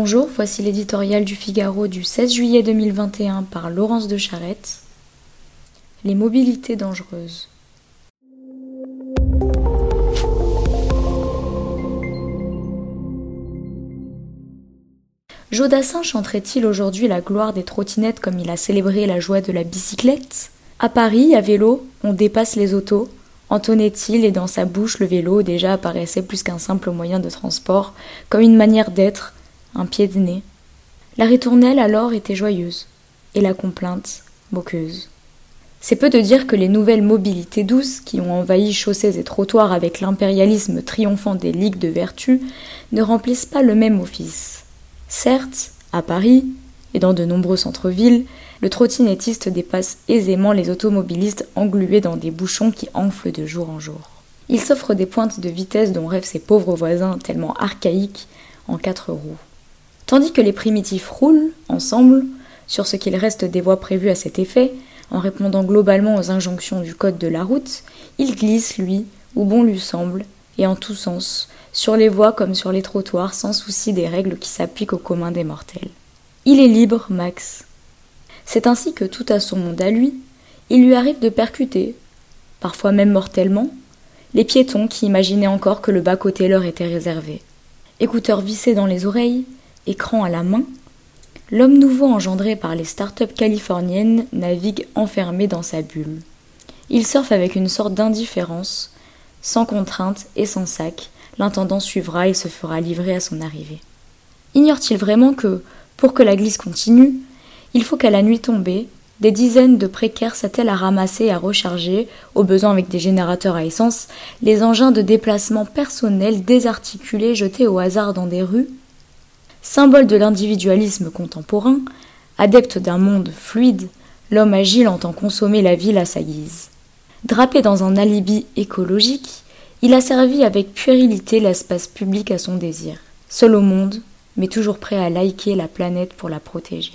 Bonjour, voici l'éditorial du Figaro du 16 juillet 2021 par Laurence de Charette. Les mobilités dangereuses. Jodassin chanterait-il aujourd'hui la gloire des trottinettes comme il a célébré la joie de la bicyclette? À Paris, à vélo, on dépasse les autos, entonnait-il, et dans sa bouche le vélo déjà apparaissait plus qu'un simple moyen de transport, comme une manière d'être, un pied de nez. La ritournelle alors était joyeuse, et la complainte moqueuse. C'est peu de dire que les nouvelles mobilités douces, qui ont envahi chaussées et trottoirs avec l'impérialisme triomphant des ligues de vertu, ne remplissent pas le même office. Certes, à Paris, et dans de nombreux centres-villes, le trottinettiste dépasse aisément les automobilistes englués dans des bouchons qui enflent de jour en jour. Il s'offre des pointes de vitesse dont rêvent ses pauvres voisins tellement archaïques en quatre roues. Tandis que les primitifs roulent, ensemble, sur ce qu'il reste des voies prévues à cet effet, en répondant globalement aux injonctions du code de la route, il glisse, lui, où bon lui semble, et en tous sens, sur les voies comme sur les trottoirs, sans souci des règles qui s'appliquent au commun des mortels. Il est libre, Max. C'est ainsi que tout à son monde à lui, il lui arrive de percuter, parfois même mortellement, les piétons qui imaginaient encore que le bas-côté leur était réservé. Écouteurs vissés dans les oreilles, écran à la main, l'homme nouveau engendré par les start-up californiennes navigue enfermé dans sa bulle. Il surfe avec une sorte d'indifférence, sans contrainte et sans sac, l'intendant suivra et se fera livrer à son arrivée. Ignore-t-il vraiment que, pour que la glisse continue, il faut qu'à la nuit tombée, des dizaines de précaires s'attellent à ramasser et à recharger, au besoin avec des générateurs à essence, les engins de déplacement personnel désarticulés jetés au hasard dans des rues Symbole de l'individualisme contemporain, adepte d'un monde fluide, l'homme agile entend consommer la ville à sa guise. Drapé dans un alibi écologique, il a servi avec puérilité l'espace public à son désir, seul au monde, mais toujours prêt à liker la planète pour la protéger.